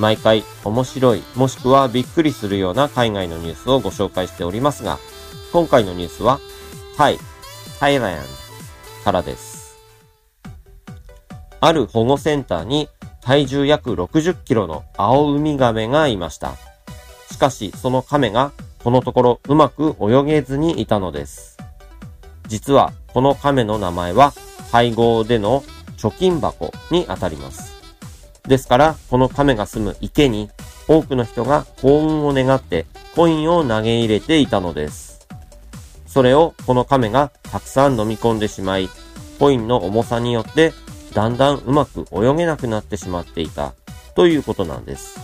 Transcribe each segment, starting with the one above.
毎回面白い、もしくはびっくりするような海外のニュースをご紹介しておりますが、今回のニュースは、タイ、タイランからです。ある保護センターに体重約60キロの青ウミガメがいました。しかし、そのカメがこのところうまく泳げずにいたのです。実は、このカメの名前は、配合での貯金箱にあたります。ですから、このカメが住む池に多くの人が幸運を願ってコインを投げ入れていたのです。それをこのカメがたくさん飲み込んでしまい、コインの重さによってだんだんうまく泳げなくなってしまっていたということなんです。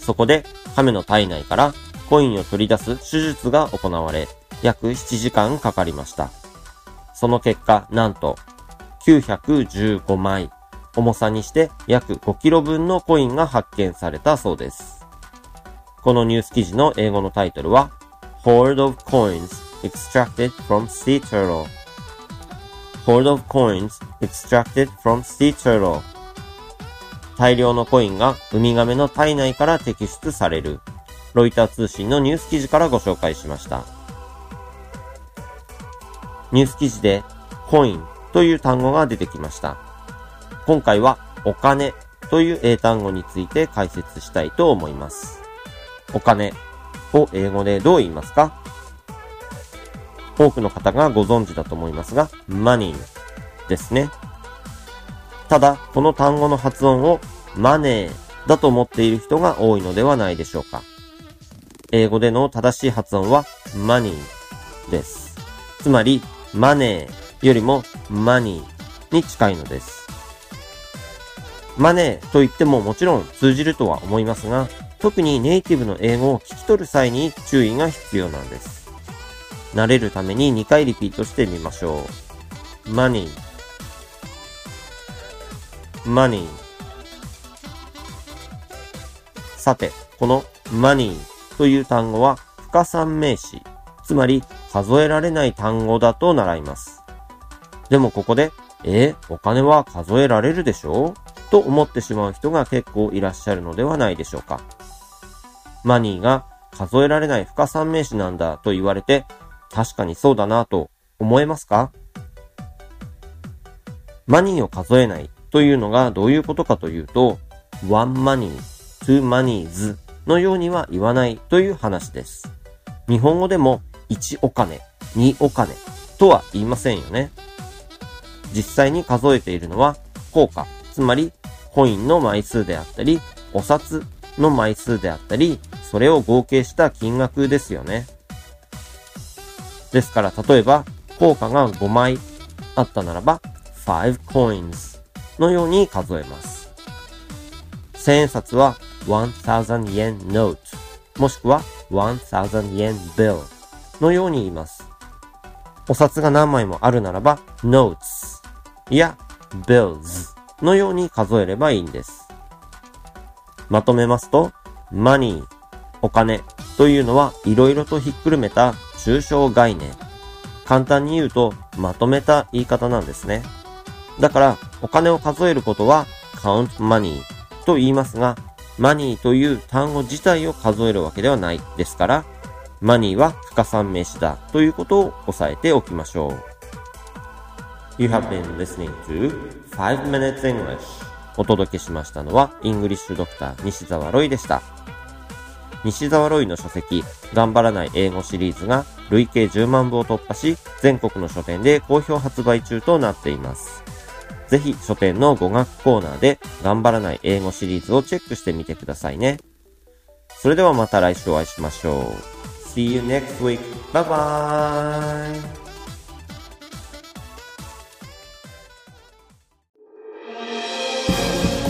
そこで亀の体内からコインを取り出す手術が行われ、約7時間かかりました。その結果、なんと915枚、重さにして約5キロ分のコインが発見されたそうです。このニュース記事の英語のタイトルは Hoard of Coins Extracted from Sea Turtle Hoard of Coins Extracted from Sea Turtle 大量のコインがウミガメの体内から摘出される。ロイター通信のニュース記事からご紹介しました。ニュース記事でコインという単語が出てきました。今回はお金という英単語について解説したいと思います。お金を英語でどう言いますか？多くの方がご存知だと思いますが、money ですね。ただ、この単語の発音をマネーだと思っている人が多いのではないでしょうか。英語での正しい発音は money です。つまり、マネーよりも money に近いのです。マネーと言ってももちろん通じるとは思いますが、特にネイティブの英語を聞き取る際に注意が必要なんです。慣れるために2回リピートしてみましょう。money money さて、この money という単語は不可算名詞、つまり数えられない単語だと習います。でもここで、えー、お金は数えられるでしょう？と思ってしまう人が結構いらっしゃるのではないでしょうか。マニーが数えられない不可算名詞なんだと言われて、確かにそうだなと思えますか？マニーを数えないというのがどういうことかというと、one money, two moneys のようには言わないという話です。日本語でも1お金、2お金とは言いませんよね。実際に数えているのは効果、つまりコインの枚数であったり、お札の枚数であったり、それを合計した金額ですよね。ですから例えば、効果が5枚あったならば、5 coins のように数えます。千円札は1000 yen note もしくは1000 yen bill のように言います。お札が何枚もあるならば notes や bills のように数えればいいんです。まとめますと money お金というのは色々とひっくるめた抽象概念。簡単に言うとまとめた言い方なんですね。だから、お金を数えることは count money と言いますが、money という単語自体を数えるわけではないですから、money は不可算名詞だということを押さえておきましょう。You have been listening to 5 Minutes English お届けしましたのは、イングリッシュドクター西澤ロイでした。西澤ロイの書籍、頑張らない英語シリーズが累計10万部を突破し、全国の書店で好評発売中となっています。ぜひ書店の語学コーナーで頑張らない英語シリーズをチェックしてみてくださいね。それではまた来週お会いしましょう。See you next week. Bye bye!